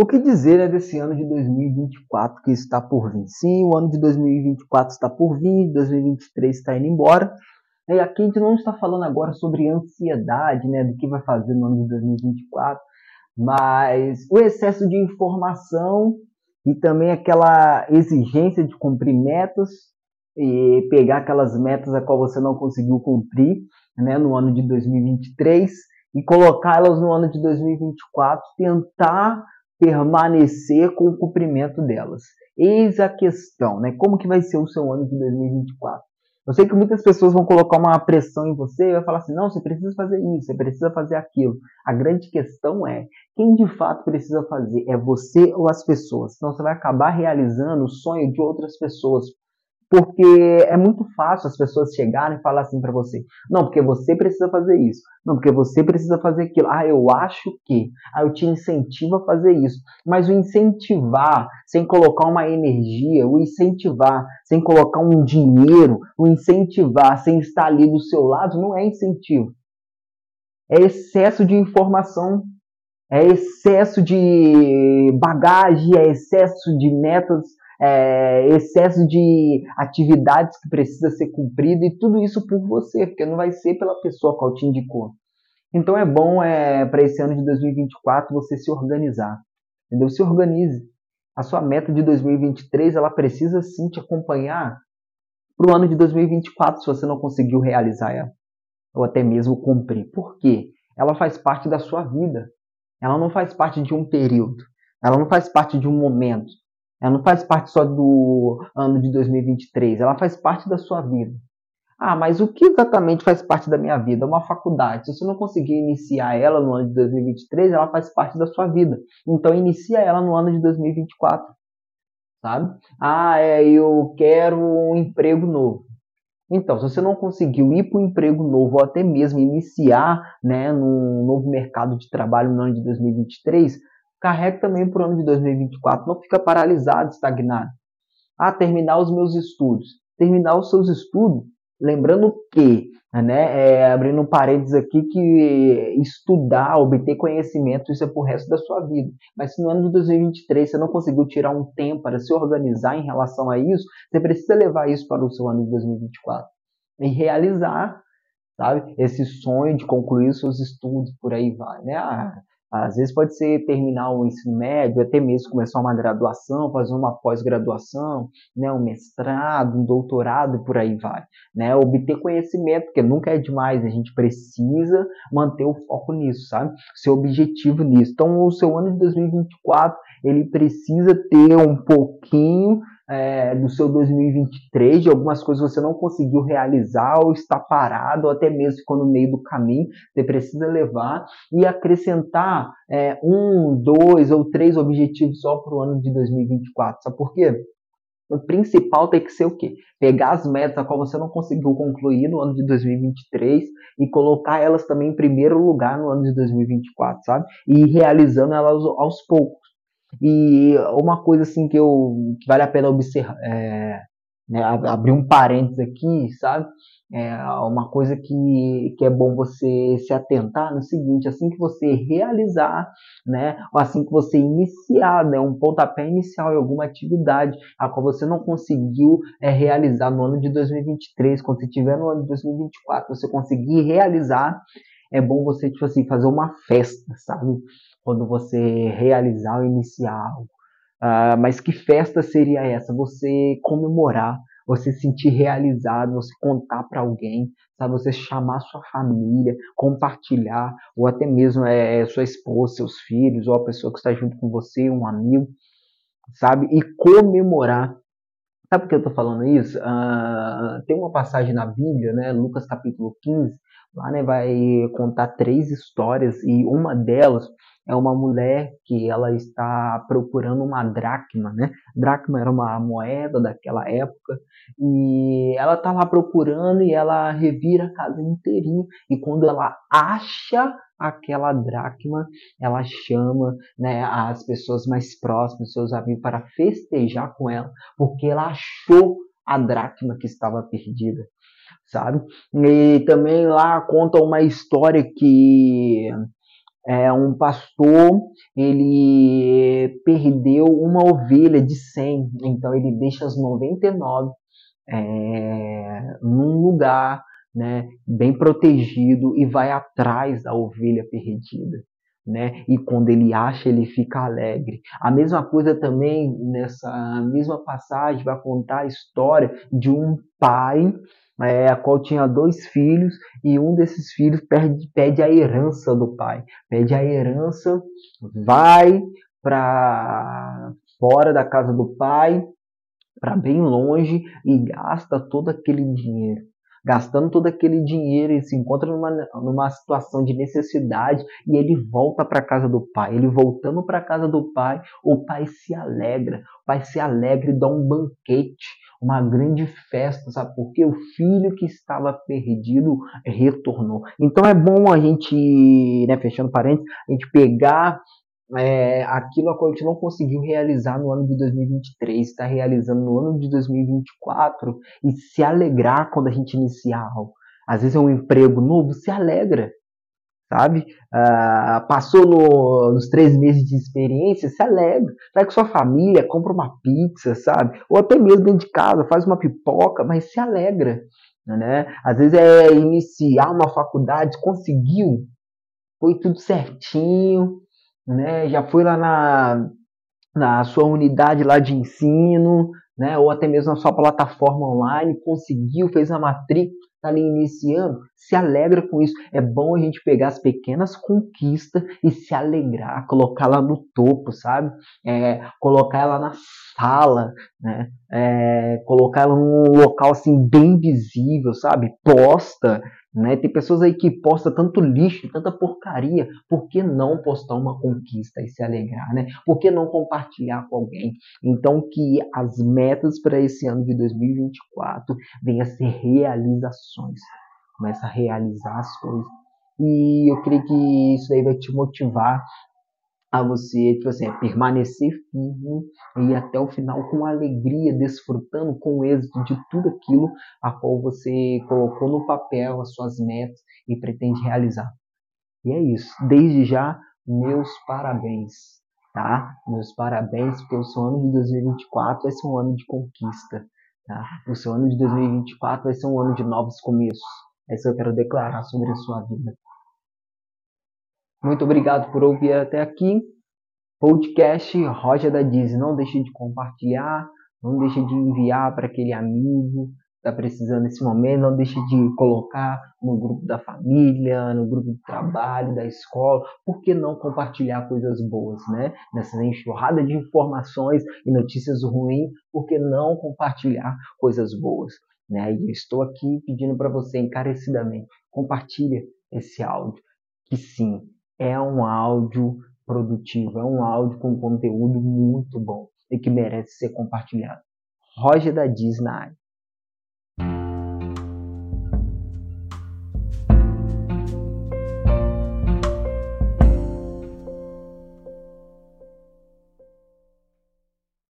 O que dizer né, desse ano de 2024 que está por vir? Sim, o ano de 2024 está por vir, 2023 está indo embora. E aqui a gente não está falando agora sobre ansiedade, né, do que vai fazer no ano de 2024, mas o excesso de informação e também aquela exigência de cumprir metas e pegar aquelas metas a qual você não conseguiu cumprir, né, no ano de 2023 e colocá-las no ano de 2024, tentar permanecer com o cumprimento delas. Eis a questão, né? Como que vai ser o seu ano de 2024? Eu sei que muitas pessoas vão colocar uma pressão em você e vai falar assim: não, você precisa fazer isso, você precisa fazer aquilo. A grande questão é: quem de fato precisa fazer? É você ou as pessoas? Senão você vai acabar realizando o sonho de outras pessoas. Porque é muito fácil as pessoas chegarem e falar assim para você: não, porque você precisa fazer isso, não, porque você precisa fazer aquilo. Ah, eu acho que. Ah, eu te incentivo a fazer isso. Mas o incentivar sem colocar uma energia, o incentivar sem colocar um dinheiro, o incentivar sem estar ali do seu lado não é incentivo. É excesso de informação é excesso de bagagem, é excesso de metas é, excesso de atividades que precisa ser cumprido e tudo isso por você, porque não vai ser pela pessoa qual te indicou. Então é bom é, para esse ano de 2024 você se organizar, entendeu? Se organize. A sua meta de 2023 ela precisa sim te acompanhar para o ano de 2024 se você não conseguiu realizar ela ou até mesmo cumprir. Por quê? Ela faz parte da sua vida. Ela não faz parte de um período. Ela não faz parte de um momento. Ela não faz parte só do ano de 2023, ela faz parte da sua vida. Ah, mas o que exatamente faz parte da minha vida? Uma faculdade. Se você não conseguir iniciar ela no ano de 2023, ela faz parte da sua vida. Então inicia ela no ano de 2024. Sabe? Ah, é, eu quero um emprego novo. Então, se você não conseguiu ir para um emprego novo ou até mesmo iniciar né, num novo mercado de trabalho no ano de 2023, carregue também para o ano de 2024. Não fica paralisado, estagnado. Ah, terminar os meus estudos. Terminar os seus estudos, lembrando que, né, é, abrindo parênteses aqui, que estudar, obter conhecimento, isso é para o resto da sua vida. Mas se no ano de 2023 você não conseguiu tirar um tempo para se organizar em relação a isso, você precisa levar isso para o seu ano de 2024 e realizar sabe? Esse sonho de concluir seus estudos, por aí vai, né? Ah, às vezes pode ser terminar o ensino médio, até mesmo começar uma graduação, fazer uma pós-graduação, né, um mestrado, um doutorado e por aí vai. Né? Obter conhecimento, porque nunca é demais, a gente precisa manter o foco nisso, sabe? Seu objetivo nisso. Então, o seu ano de 2024, ele precisa ter um pouquinho é, do seu 2023, de algumas coisas você não conseguiu realizar, ou está parado, ou até mesmo ficou no meio do caminho, você precisa levar e acrescentar é, um, dois ou três objetivos só para o ano de 2024. Sabe por quê? O principal tem que ser o quê? Pegar as metas a qual você não conseguiu concluir no ano de 2023 e colocar elas também em primeiro lugar no ano de 2024, sabe? E ir realizando elas aos poucos. E uma coisa assim que, eu, que vale a pena observar, é, né, abrir um parênteses aqui, sabe? É uma coisa que, que é bom você se atentar no seguinte, assim que você realizar, né, ou assim que você iniciar, né, um pontapé inicial em alguma atividade a qual você não conseguiu é, realizar no ano de 2023, quando você estiver no ano de 2024, você conseguir realizar, é bom você, tipo assim, fazer uma festa, sabe? quando você realizar ou iniciar algo. Uh, mas que festa seria essa? Você comemorar, você sentir realizado, você contar para alguém, sabe? Você chamar sua família, compartilhar, ou até mesmo é, é, sua esposa, seus filhos, ou a pessoa que está junto com você, um amigo, sabe? E comemorar. Sabe por que eu estou falando isso? Uh, tem uma passagem na Bíblia, né? Lucas capítulo 15, lá né, vai contar três histórias e uma delas é uma mulher que ela está procurando uma dracma, né? Dracma era uma moeda daquela época e ela está lá procurando e ela revira a casa inteirinha e quando ela acha aquela dracma, ela chama né, as pessoas mais próximas, seus amigos, para festejar com ela, porque ela achou a dracma que estava perdida, sabe? E também lá conta uma história que é, um pastor ele perdeu uma ovelha de 100, então ele deixa as 99 é, num lugar né, bem protegido e vai atrás da ovelha perdida. Né? E quando ele acha, ele fica alegre. A mesma coisa também nessa mesma passagem vai contar a história de um pai é, a qual tinha dois filhos e um desses filhos pede, pede a herança do pai. Pede a herança, vai para fora da casa do pai, para bem longe e gasta todo aquele dinheiro gastando todo aquele dinheiro e se encontra numa, numa situação de necessidade e ele volta para casa do pai. Ele voltando para casa do pai, o pai se alegra, o pai se alegra e dá um banquete, uma grande festa, sabe? Porque o filho que estava perdido retornou. Então é bom a gente, né, fechando parênteses, a gente pegar é, aquilo a gente não conseguiu realizar no ano de 2023, está realizando no ano de 2024 e se alegrar quando a gente iniciar algo. Às vezes é um emprego novo, se alegra, sabe? Ah, passou no, nos três meses de experiência, se alegra. Vai com sua família, compra uma pizza, sabe? Ou até mesmo dentro de casa, faz uma pipoca, mas se alegra. Né? Às vezes é iniciar uma faculdade, conseguiu, foi tudo certinho, né? Já foi lá na, na sua unidade lá de ensino, né? Ou até mesmo na sua plataforma online, conseguiu, fez a matrícula, está ali iniciando, se alegra com isso. É bom a gente pegar as pequenas conquistas e se alegrar, colocar lá no topo, sabe? É, colocar ela na sala, né? É, colocar ela num local assim bem visível, sabe? Posta, né? Tem pessoas aí que postam tanto lixo, tanta porcaria. Por que não postar uma conquista e se alegrar? Né? Por que não compartilhar com alguém? Então, que as metas para esse ano de 2024 venham a ser realizações. Começa a realizar as coisas. E eu creio que isso aí vai te motivar a você, tipo assim, permanecer firme e ir até o final com alegria, desfrutando com êxito de tudo aquilo a qual você colocou no papel, as suas metas e pretende realizar. E é isso. Desde já, meus parabéns, tá? Meus parabéns, porque o seu ano de 2024 vai ser um ano de conquista, tá? O seu ano de 2024 vai ser um ano de novos começos. É isso que eu quero declarar sobre a sua vida. Muito obrigado por ouvir até aqui. Podcast Roja da Disney. Não deixe de compartilhar, não deixe de enviar para aquele amigo está precisando nesse momento. Não deixe de colocar no grupo da família, no grupo do trabalho, da escola. Por que não compartilhar coisas boas, né? Nessa enxurrada de informações e notícias ruins, por que não compartilhar coisas boas? Né? E eu estou aqui pedindo para você encarecidamente, compartilhe esse áudio. Que sim, é um áudio produtivo, é um áudio com conteúdo muito bom e que merece ser compartilhado. Roger da Disney.